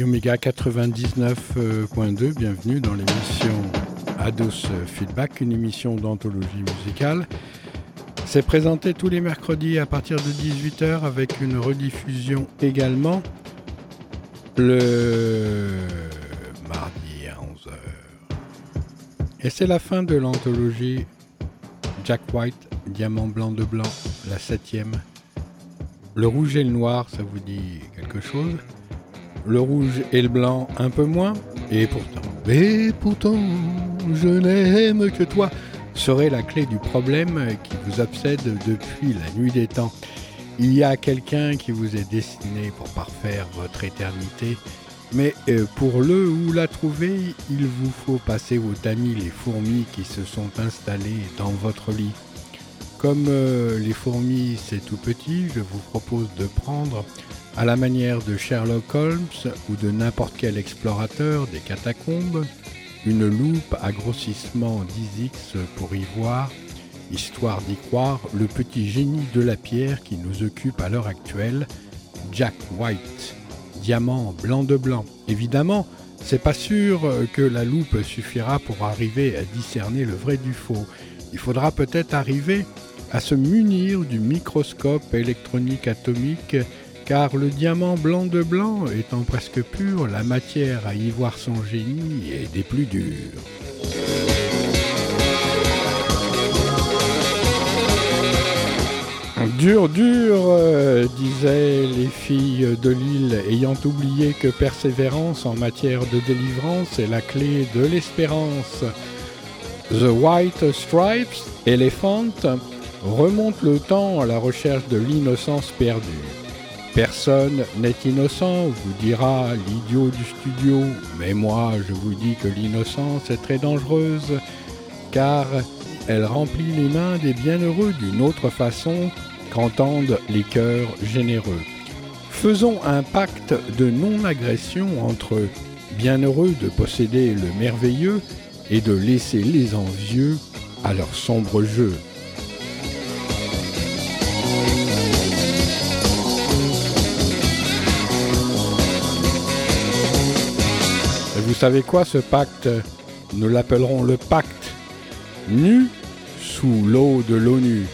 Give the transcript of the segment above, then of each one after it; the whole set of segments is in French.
Radio Méga 99.2, bienvenue dans l'émission Ados Feedback, une émission d'anthologie musicale. C'est présenté tous les mercredis à partir de 18h avec une rediffusion également le mardi à 11h. Et c'est la fin de l'anthologie Jack White, Diamant blanc de blanc, la septième. Le rouge et le noir, ça vous dit quelque chose? Le rouge et le blanc, un peu moins Et pourtant, et pourtant, je n'aime que toi serait la clé du problème qui vous obsède depuis la nuit des temps. Il y a quelqu'un qui vous est destiné pour parfaire votre éternité, mais euh, pour le ou la trouver, il vous faut passer au tamis les fourmis qui se sont installées dans votre lit. Comme euh, les fourmis c'est tout petit, je vous propose de prendre, à la manière de Sherlock Holmes ou de n'importe quel explorateur des catacombes, une loupe à grossissement 10x pour y voir, histoire d'y croire, le petit génie de la pierre qui nous occupe à l'heure actuelle, Jack White, diamant blanc de blanc. Évidemment, c'est pas sûr que la loupe suffira pour arriver à discerner le vrai du faux. Il faudra peut-être arriver à se munir du microscope électronique atomique car le diamant blanc de blanc étant presque pur, la matière à y voir son génie est des plus dures. Dur, dur, euh, disaient les filles de l'île, ayant oublié que persévérance en matière de délivrance est la clé de l'espérance. The White Stripes, Elephant, remonte le temps à la recherche de l'innocence perdue. Personne n'est innocent, vous dira l'idiot du studio, mais moi je vous dis que l'innocence est très dangereuse, car elle remplit les mains des bienheureux d'une autre façon qu'entendent les cœurs généreux. Faisons un pacte de non-agression entre bienheureux de posséder le merveilleux et de laisser les envieux à leur sombre jeu. Savez quoi, ce pacte Nous l'appellerons le pacte nu sous l'eau de l'ONU.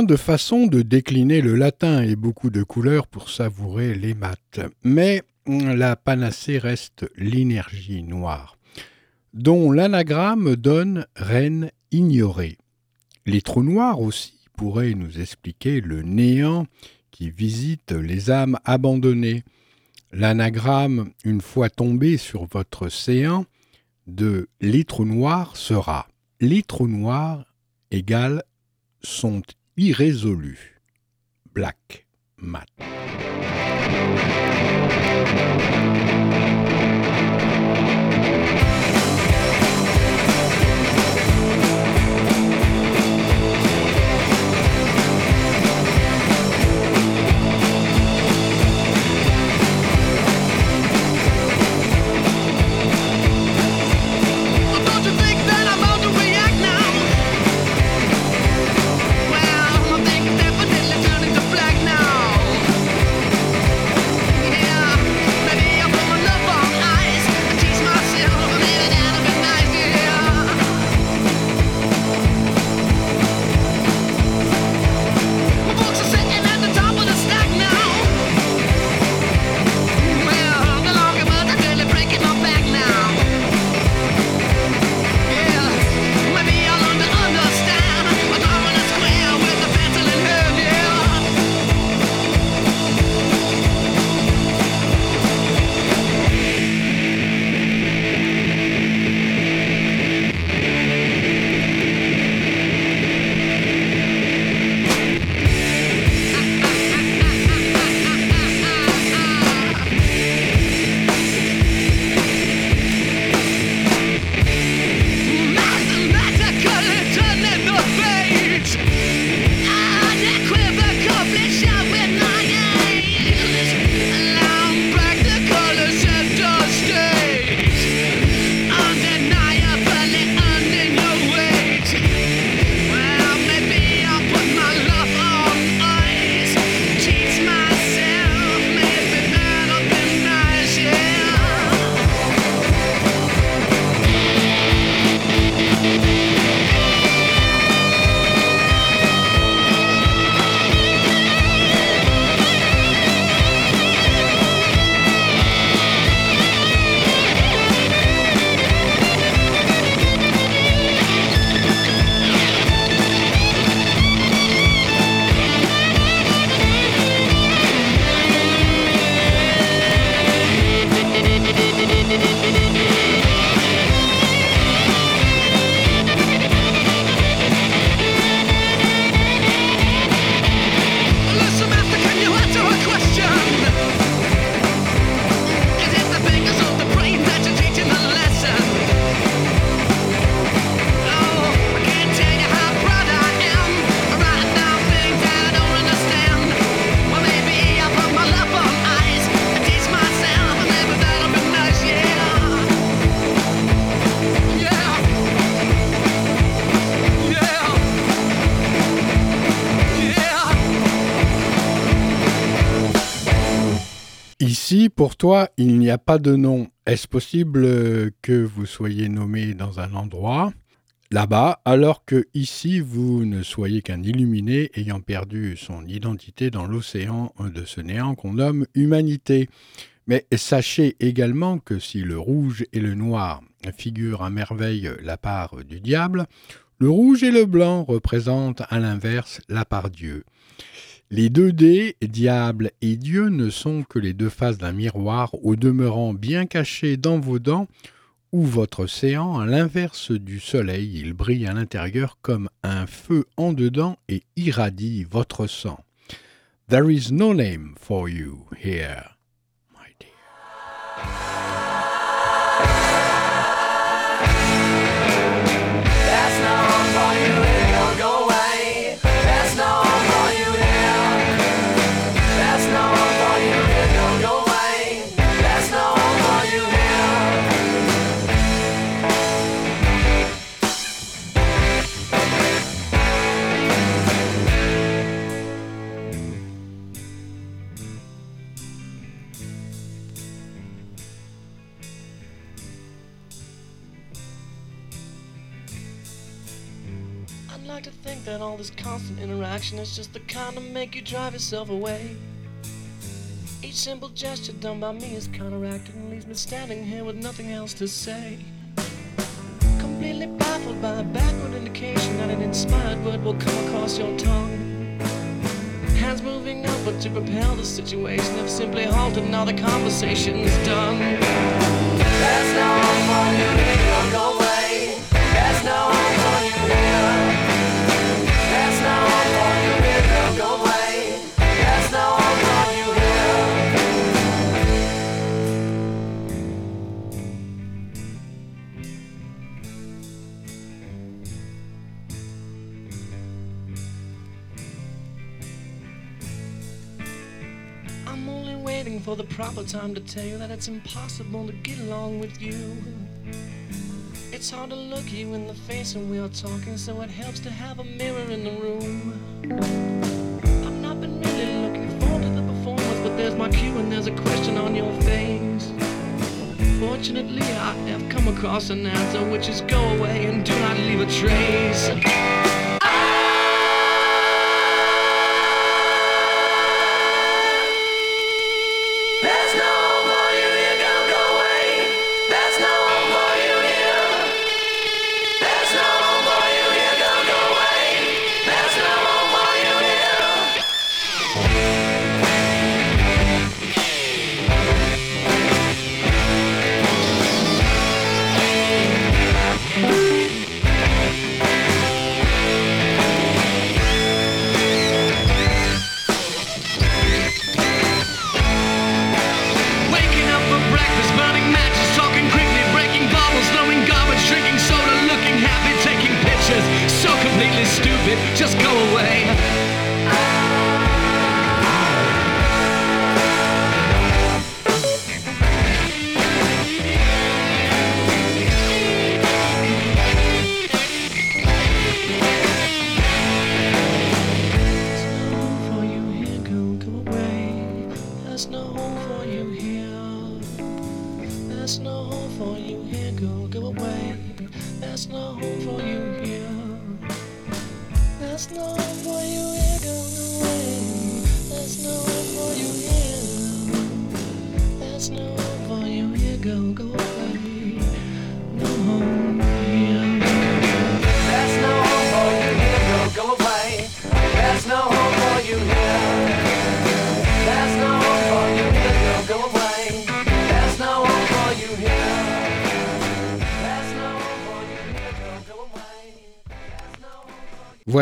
De façons de décliner le latin et beaucoup de couleurs pour savourer les maths. Mais la panacée reste l'énergie noire, dont l'anagramme donne reine ignorée. Les trous noirs aussi pourraient nous expliquer le néant qui visite les âmes abandonnées. L'anagramme, une fois tombé sur votre séant, de les trous noirs sera les trous noirs égale sont irrésolus. Black Mat. Pour toi, il n'y a pas de nom, est-ce possible que vous soyez nommé dans un endroit là-bas, alors que ici vous ne soyez qu'un illuminé ayant perdu son identité dans l'océan de ce néant qu'on nomme humanité? Mais sachez également que si le rouge et le noir figurent à merveille la part du diable, le rouge et le blanc représentent à l'inverse la part Dieu. Les deux dés, diable et Dieu, ne sont que les deux faces d'un miroir, au demeurant bien caché dans vos dents ou votre séant, à l'inverse du soleil, il brille à l'intérieur comme un feu en dedans et irradie votre sang. There is no name for you here. That's not for you. Like to think that all this constant interaction is just the kind to make you drive yourself away. Each simple gesture done by me is counteracted and leaves me standing here with nothing else to say. Completely baffled by a backward indication that an inspired word will come across your tongue. Hands moving up, but to propel the situation have simply halted. Now the conversation's done. There's no hope for you go away. There's no hope for you waiting for the proper time to tell you that it's impossible to get along with you. It's hard to look you in the face when we are talking, so it helps to have a mirror in the room. I've not been really looking forward to the performance, but there's my cue and there's a question on your face. Fortunately, I have come across an answer, which is go away and do not leave a trace.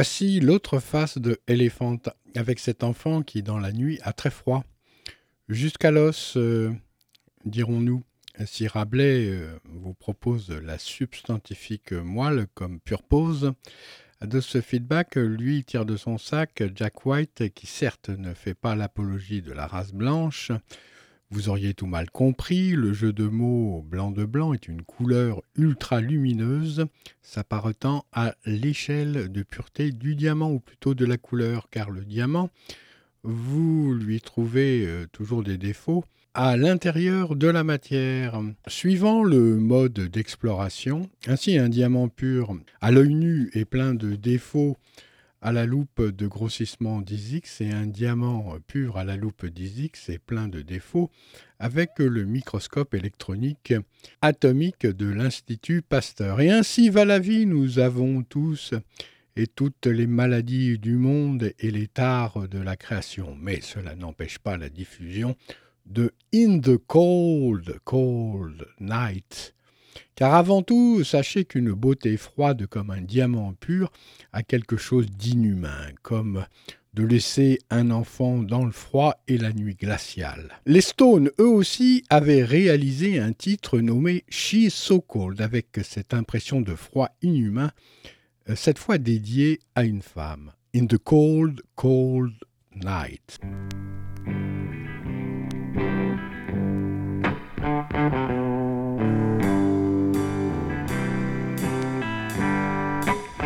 Voici l'autre face de Elephant, avec cet enfant qui, dans la nuit, a très froid. Jusqu'à l'os, euh, dirons-nous. Si Rabelais euh, vous propose la substantifique moelle comme pure pose, de ce feedback, lui tire de son sac Jack White, qui certes ne fait pas l'apologie de la race blanche. Vous auriez tout mal compris, le jeu de mots blanc de blanc est une couleur ultra lumineuse, s'apparentant à l'échelle de pureté du diamant, ou plutôt de la couleur, car le diamant, vous lui trouvez euh, toujours des défauts à l'intérieur de la matière. Suivant le mode d'exploration, ainsi un diamant pur à l'œil nu est plein de défauts à la loupe de grossissement 10x et un diamant pur à la loupe 10x est plein de défauts avec le microscope électronique atomique de l'Institut Pasteur. Et ainsi va la vie, nous avons tous et toutes les maladies du monde et les tares de la création. Mais cela n'empêche pas la diffusion de In the Cold, Cold Night. Car avant tout, sachez qu'une beauté froide comme un diamant pur a quelque chose d'inhumain, comme de laisser un enfant dans le froid et la nuit glaciale. Les Stones, eux aussi, avaient réalisé un titre nommé She's So Cold, avec cette impression de froid inhumain, euh, cette fois dédié à une femme. In the Cold, Cold Night.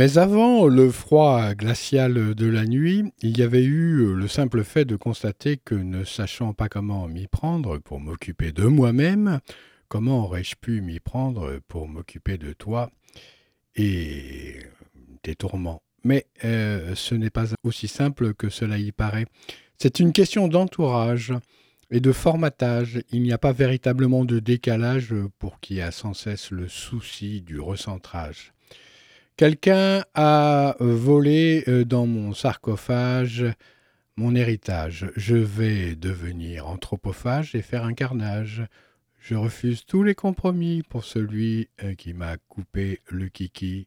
Mais avant le froid glacial de la nuit, il y avait eu le simple fait de constater que ne sachant pas comment m'y prendre pour m'occuper de moi-même, comment aurais-je pu m'y prendre pour m'occuper de toi et tes tourments Mais euh, ce n'est pas aussi simple que cela y paraît. C'est une question d'entourage et de formatage. Il n'y a pas véritablement de décalage pour qui a sans cesse le souci du recentrage. Quelqu'un a volé euh, dans mon sarcophage mon héritage. Je vais devenir anthropophage et faire un carnage. Je refuse tous les compromis pour celui euh, qui m'a coupé le kiki.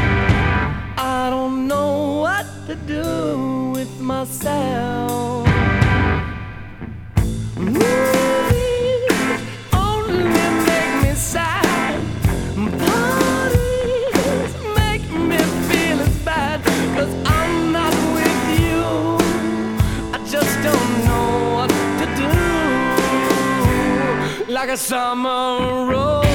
I don't know what to do with myself. Movies only make me sad. Parties make me feel as bad. I'm not with you. I just don't know what to do like a summer rose.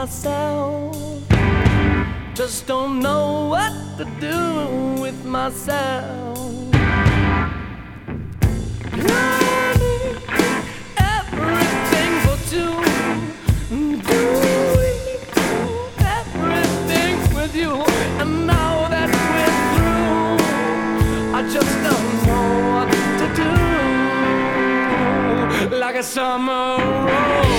Myself. Just don't know what to do with myself. Everything for two. Everything with you, and now that we're through, I just don't know what to do. Like a summer rose.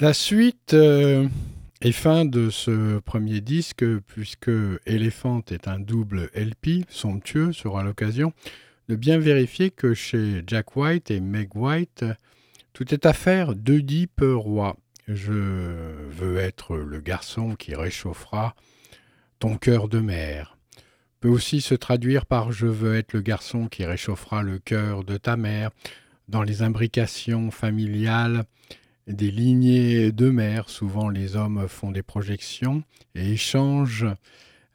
La suite euh, est fin de ce premier disque, puisque Elephant est un double LP somptueux, sera l'occasion de bien vérifier que chez Jack White et Meg White, tout est affaire d'Oedipe roi. Je veux être le garçon qui réchauffera ton cœur de mère. Peut aussi se traduire par je veux être le garçon qui réchauffera le cœur de ta mère. Dans les imbrications familiales, des lignées de mères. Souvent, les hommes font des projections et échangent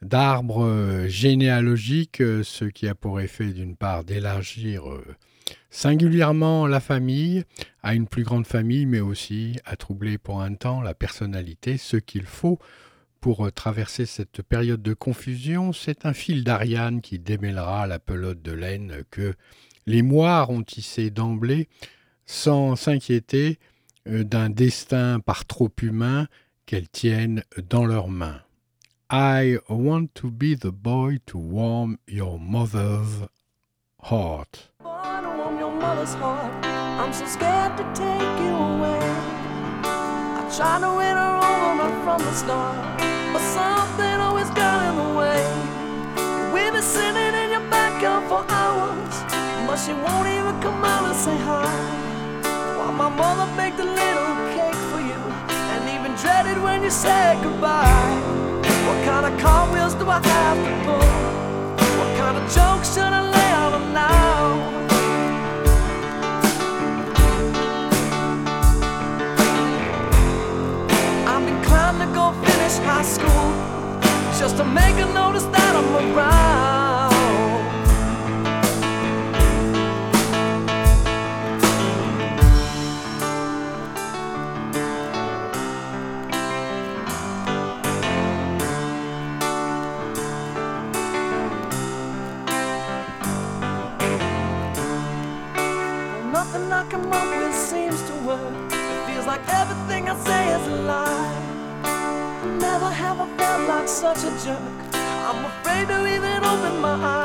d'arbres généalogiques, ce qui a pour effet, d'une part, d'élargir euh, singulièrement la famille à une plus grande famille, mais aussi à troubler pour un temps la personnalité, ce qu'il faut pour euh, traverser cette période de confusion, c'est un fil d'Ariane qui démêlera la pelote de laine que les moires ont tissée d'emblée sans s'inquiéter d'un destin par trop humain qu'elles tiennent dans leurs mains. I want to be the boy to warm your mother's heart. I'm so scared to take you away. I tried to win her over from the start, but something always got in the way. We've been sitting in your backyard for hours, but she won't even come out and say hi. My mother baked a little cake for you, and even dreaded when you said goodbye. What kind of cartwheels do I have to pull? What kind of jokes should I lay out on now? I'm inclined to go finish high school just to make a notice that I'm around. Such a jerk. I'm afraid to even open my eyes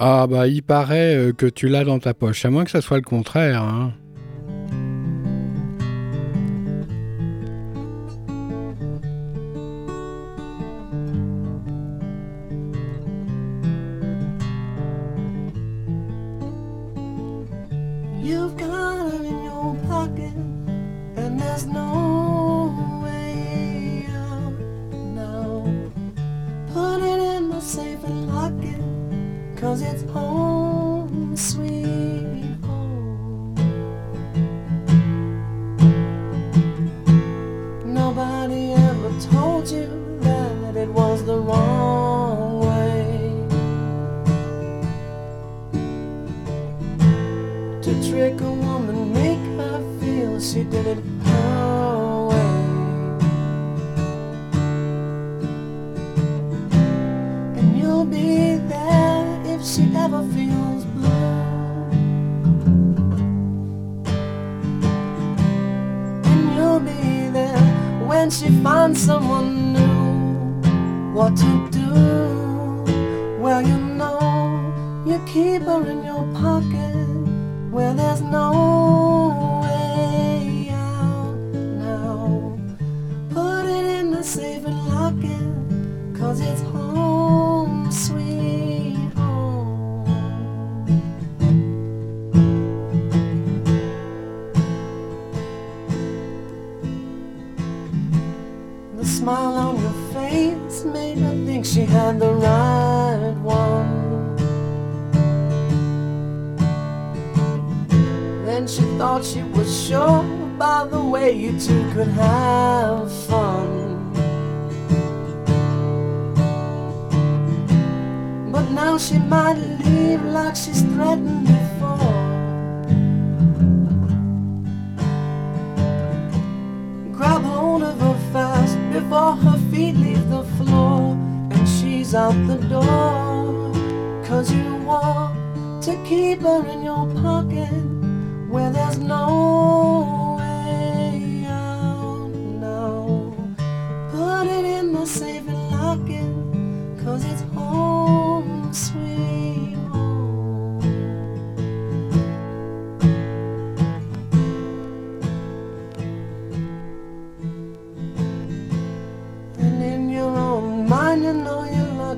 Ah bah il paraît euh, que tu l'as dans ta poche, à moins que ça soit le contraire. Hein. Well, you know, you keep her in your pocket where there's no had the right one. Then she thought she was sure by the way you two could have fun. But now she might leave like she's threatened before. Grab hold of her fast before her feet leave the floor out the door. Cause you want to keep her in your pocket where there's no way out now. Put it in the safe and lock it, cause it's home,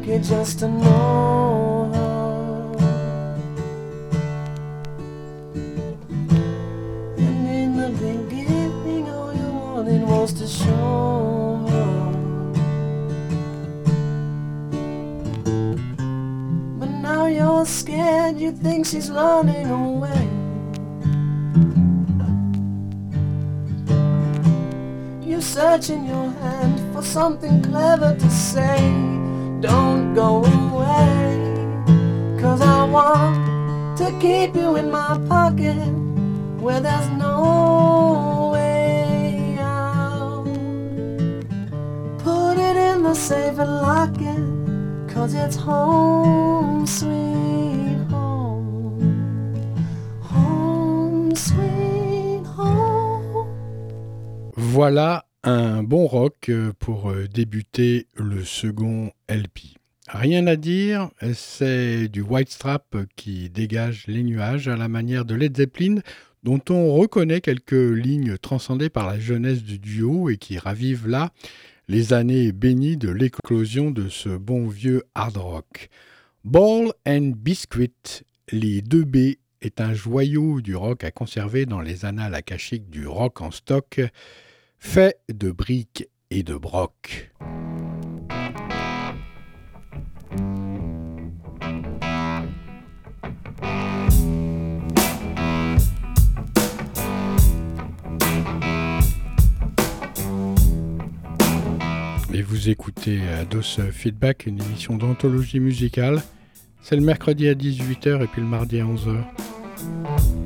you're just to know her. And in the beginning, all you wanted was to show her. But now you're scared, you think she's running away. You search in your hand for something clever to say. Don't go away, cause I want to keep you in my pocket where there's no way out. Put it in the safe and lock it, cause it's home, sweet home. Home, sweet home. Voilà un bon rock euh, pour euh, débuter le second LP. Rien à dire, c'est du White Strap qui dégage les nuages à la manière de Led Zeppelin, dont on reconnaît quelques lignes transcendées par la jeunesse du duo et qui ravivent là les années bénies de l'éclosion de ce bon vieux hard rock. Ball and Biscuit, les 2 B, est un joyau du rock à conserver dans les annales akashiques du rock en stock, fait de briques et de broc. Et vous écoutez Ados Feedback, une émission d'anthologie musicale. C'est le mercredi à 18h et puis le mardi à 11h.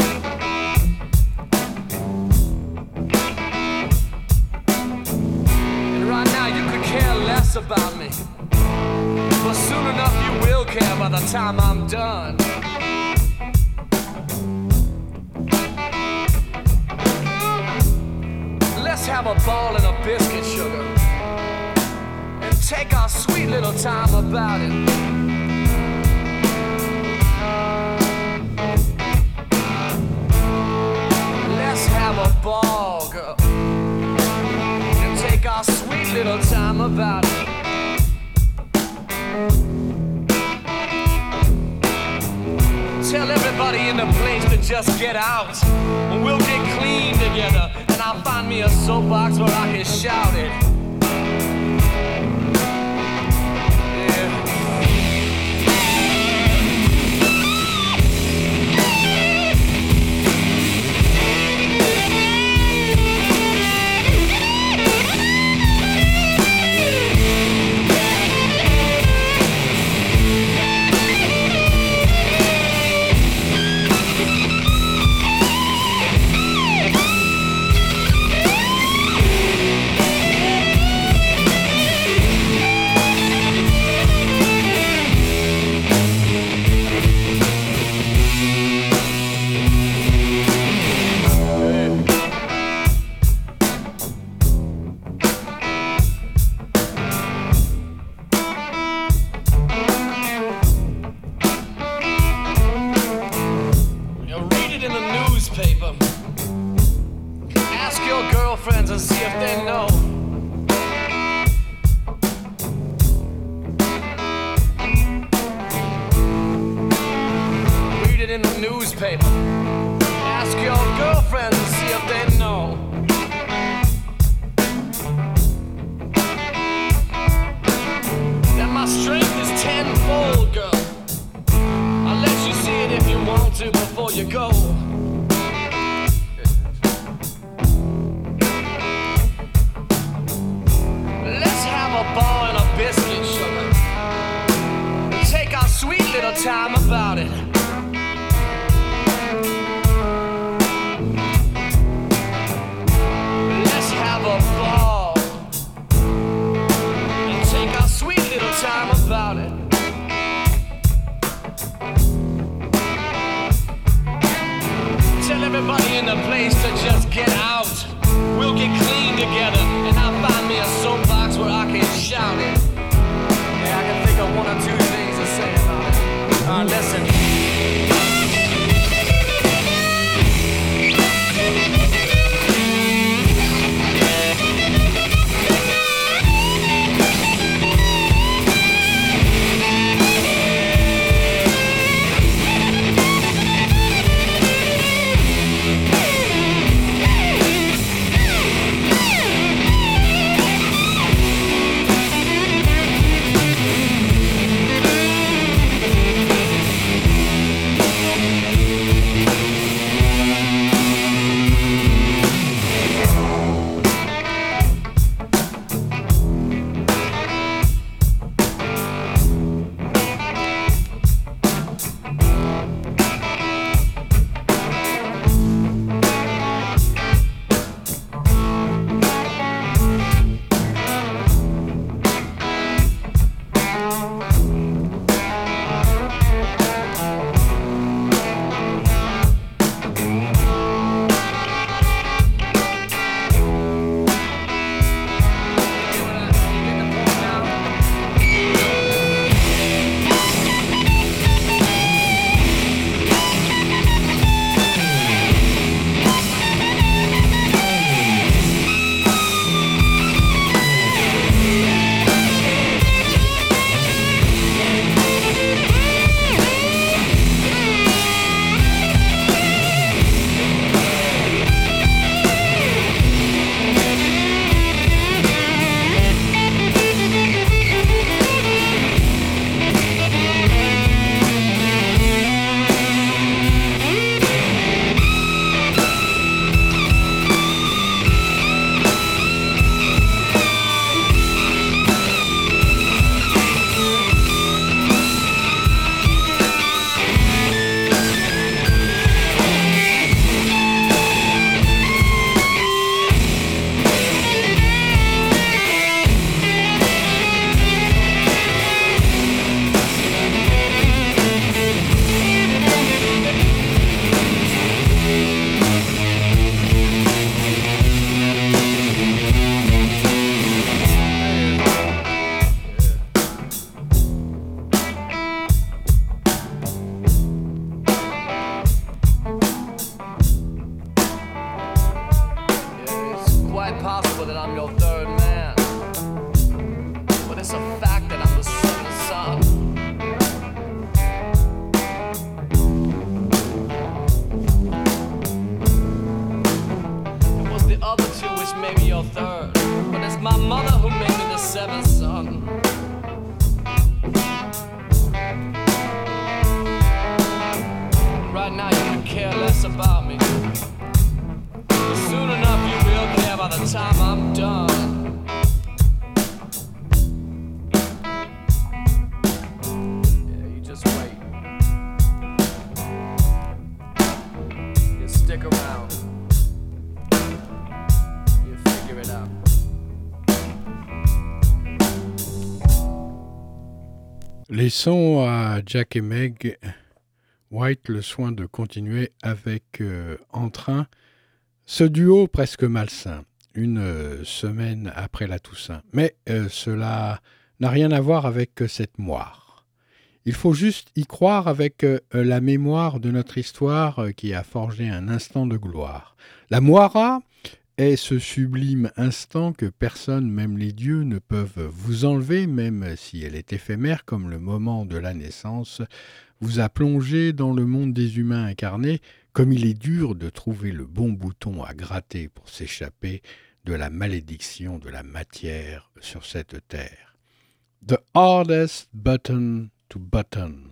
time I'm done. Let's have a ball and a biscuit, sugar. And take our sweet little time about it. Let's have a ball, girl. And take our sweet little time about in the place to just get out. And we'll get clean together. And I'll find me a soapbox where I can shout it. Laissons à Jack et Meg White le soin de continuer avec euh, entrain ce duo presque malsain, une euh, semaine après la Toussaint. Mais euh, cela n'a rien à voir avec cette moire. Il faut juste y croire avec la mémoire de notre histoire qui a forgé un instant de gloire. La moira est ce sublime instant que personne, même les dieux, ne peuvent vous enlever, même si elle est éphémère comme le moment de la naissance, vous a plongé dans le monde des humains incarnés, comme il est dur de trouver le bon bouton à gratter pour s'échapper de la malédiction de la matière sur cette terre. The hardest button to button.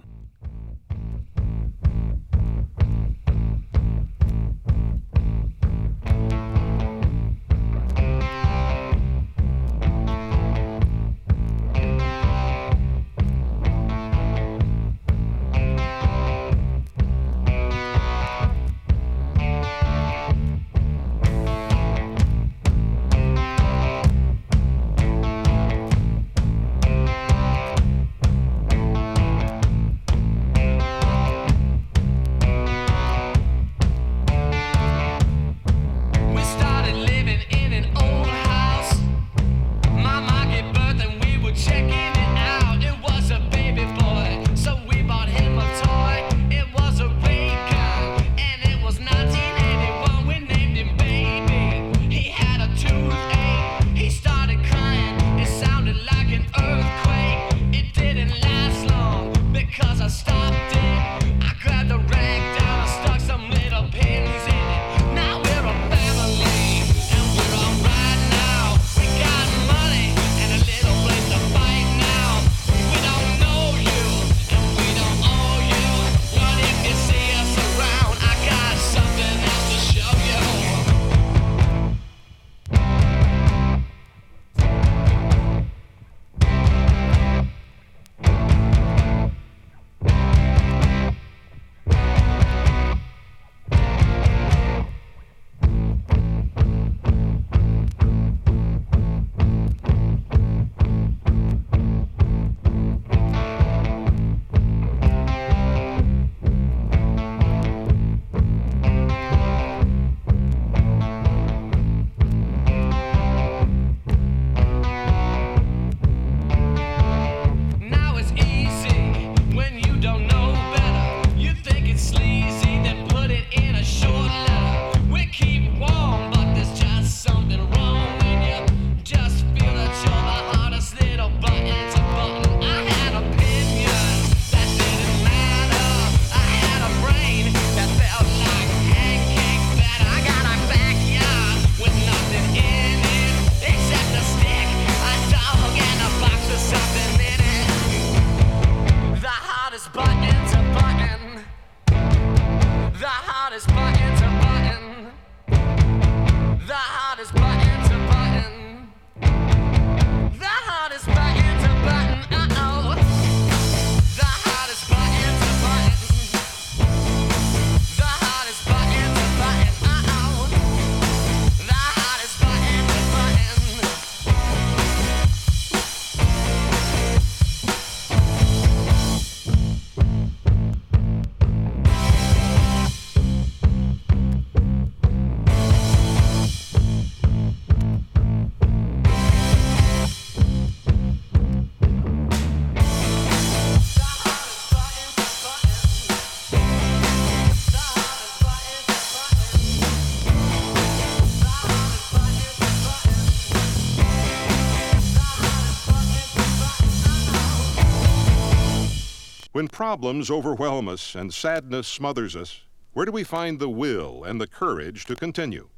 When problems overwhelm us and sadness smothers us, where do we find the will and the courage to continue?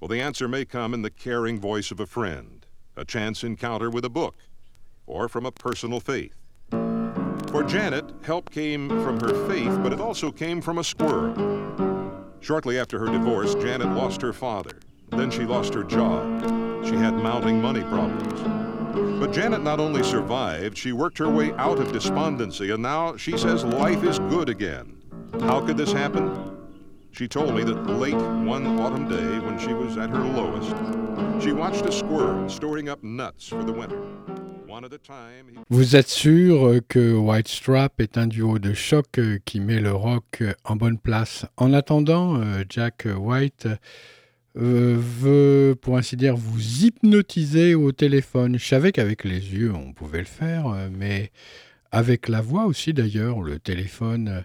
Well, the answer may come in the caring voice of a friend, a chance encounter with a book, or from a personal faith. For Janet, help came from her faith, but it also came from a squirrel. Shortly after her divorce, Janet lost her father. Then she lost her job. She had mounting money problems. But Janet not only survived, she worked her way out of despondency, and now she says life is good again. How could this happen? She told me that late one autumn day, when she was at her lowest, she watched a squirrel storing up nuts for the winter. Vous êtes sûr euh, que White Strap est un duo de choc euh, qui met le rock euh, en bonne place En attendant, euh, Jack White euh, veut, pour ainsi dire, vous hypnotiser au téléphone. Je savais qu'avec les yeux, on pouvait le faire, euh, mais avec la voix aussi, d'ailleurs, le téléphone, euh,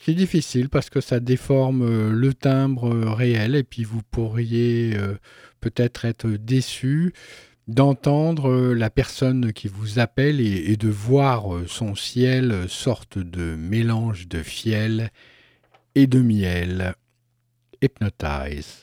c'est difficile parce que ça déforme le timbre réel et puis vous pourriez peut-être être déçu d'entendre la personne qui vous appelle et, de voir son ciel sorte de mélange de fiel et de miel. Hypnotize.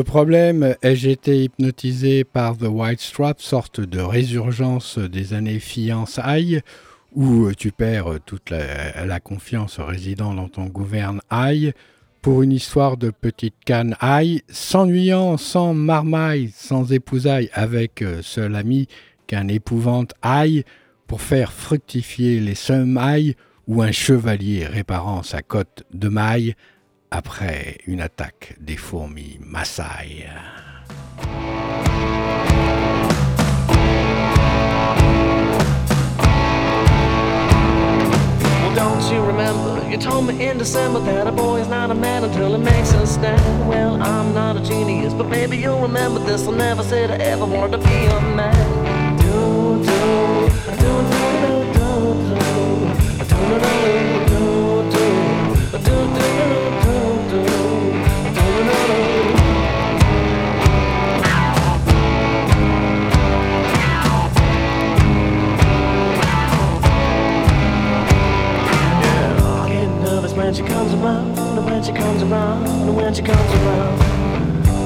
Le problème, ai-je été hypnotisé par The White Strap, sorte de résurgence des années fiançailles, où tu perds toute la, confiance résidant dans ton gouverne aïe, pour une histoire de petite canne aïe, s'ennuyant sans marmaille, sans épousaille, avec euh, seul ami qu'un épouvante aïe, pour faire fructifier les semailles, ou un chevalier réparant sa cotte de maille, après une attaque des fourmis Maasai. Well, don't you remember? You told me in December that a boy is not a man until he makes a stand. Well, I'm not a genius, but maybe you'll remember this. I never said I ever wanted to be a man. Do, do, do, when she comes around, when she comes around, when she comes around.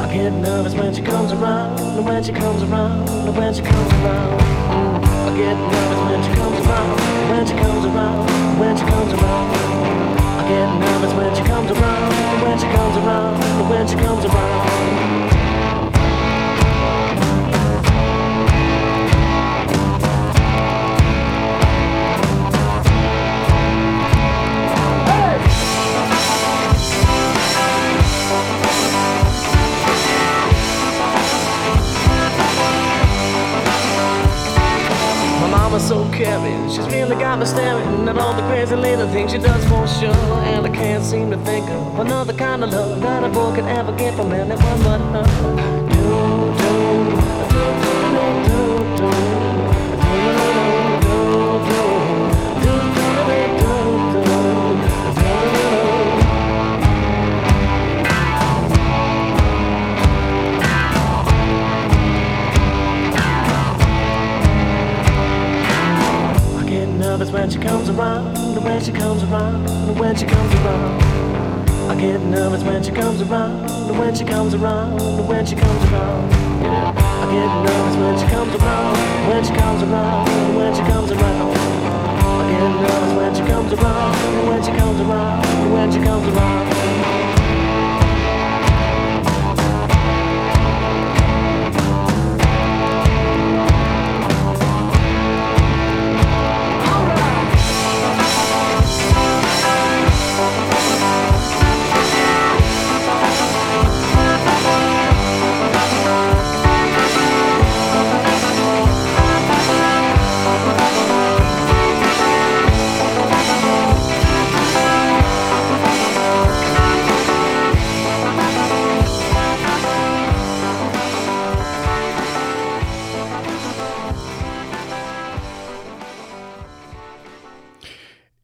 I get nervous when she comes around, when she comes around, when she comes around. Mm. I get nervous when she comes around, when she comes around, when she comes around. I get nervous when she comes around, when she comes around, when she comes around. Mama so caring. She's really got me staring at all the crazy little things she does for sure. And I can't seem to think of another kind of love that a boy could ever get from anyone but her. Do, do, when she comes around, when she comes around, when she comes around. I get nervous when she comes around, when she comes around, when she comes around. I get nervous when she comes around, when she comes around, when she comes around. I get nervous when she comes around, when she comes around, when she comes around.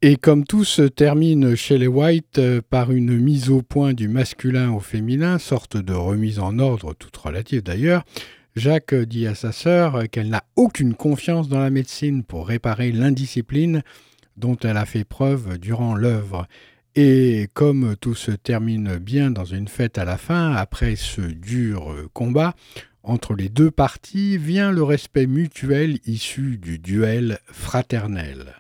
Et comme tout se termine chez les White euh, par une mise au point du masculin au féminin, sorte de remise en ordre, toute relative d'ailleurs, Jacques dit à sa sœur qu'elle n'a aucune confiance dans la médecine pour réparer l'indiscipline dont elle a fait preuve durant l'œuvre. Et comme tout se termine bien dans une fête à la fin, après ce dur euh, combat, entre les deux parties vient le respect mutuel issu du duel fraternel.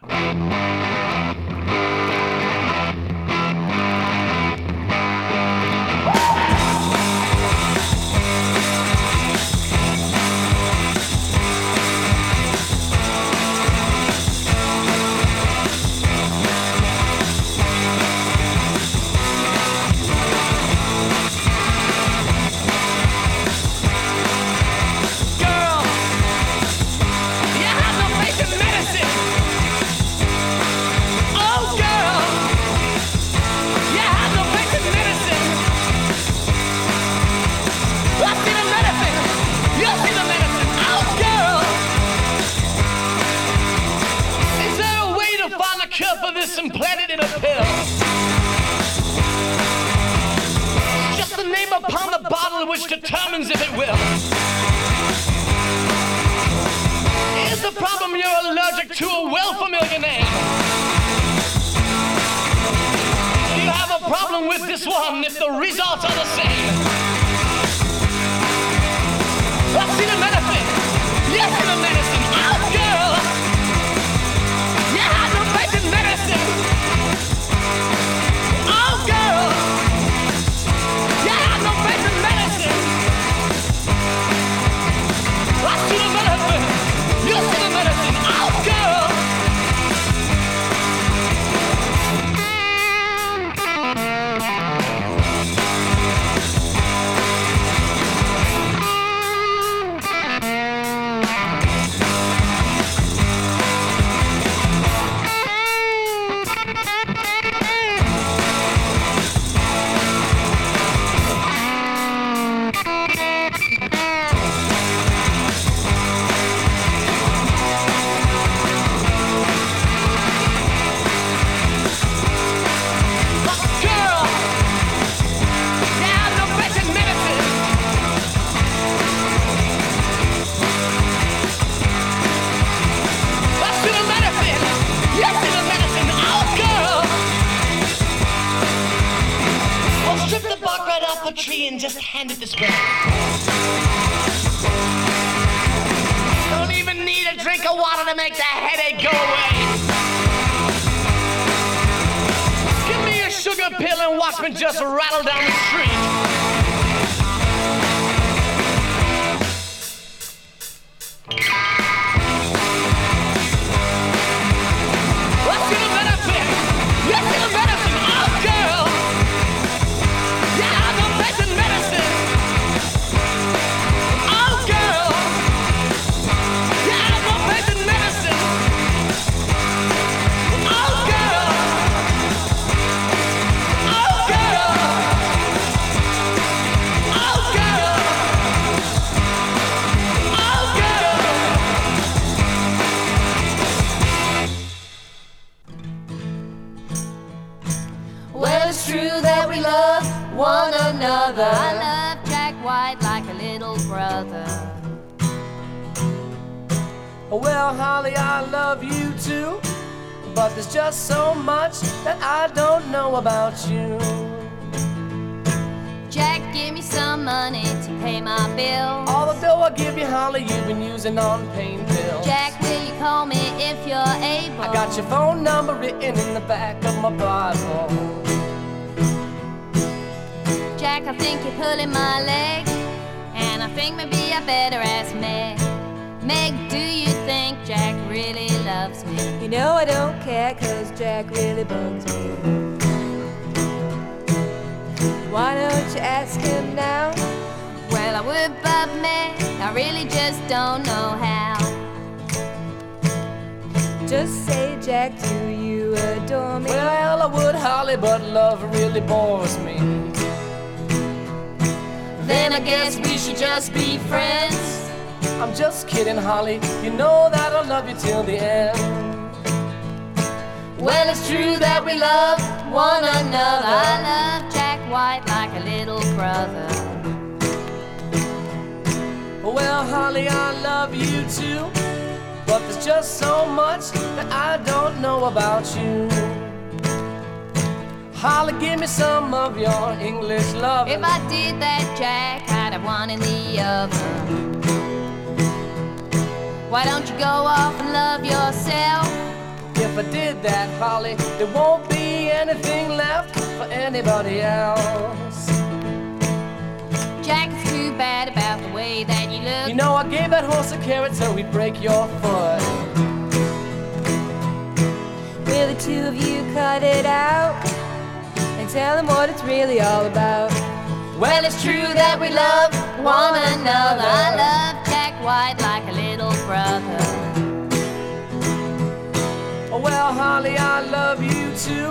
Which determines if it will. Is the problem you're allergic to a well familiar name? Do you have a problem with this one if the results are the same? I see the medicine. Yes, see the medicine. I love you too. But there's just so much that I don't know about you. Jack, give me some money to pay my bill. All the dough I give you, Holly, you've been using on pain pills. Jack, will you call me if you're able? I got your phone number written in the back of my Bible. Jack, I think you're pulling my leg. And I think maybe I better ask Meg. Meg, do you think Jack really loves me? You know I don't care, cause Jack really bugs me. Why don't you ask him now? Well, I would, but Meg, I really just don't know how. Just say, Jack, do you adore me? Well, I would, Holly, but love really bores me. Then I guess we should just be friends. I'm just kidding, Holly. You know that I'll love you till the end. Well, it's true that we love one another. I love Jack White like a little brother. Well, Holly, I love you too. But there's just so much that I don't know about you. Holly, give me some of your English love. If I did that, Jack, I'd have one in the oven. Why don't you go off and love yourself? If I did that, Holly, there won't be anything left for anybody else. Jack, it's too bad about the way that you look. You know, I gave that horse a carrot so he'd break your foot. Will the two of you cut it out? And tell him what it's really all about. Well, it's true that we love one another. I love Jack White like a little brother. Oh, well, Holly, I love you too.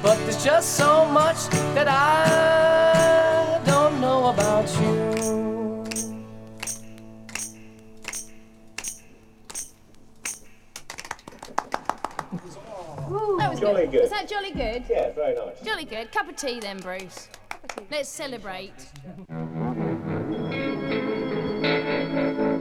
But there's just so much that I don't know about you. That was Jolly good. Was that jolly good? Yeah, very nice. Jolly good. Cup of tea then, Bruce. Let's celebrate.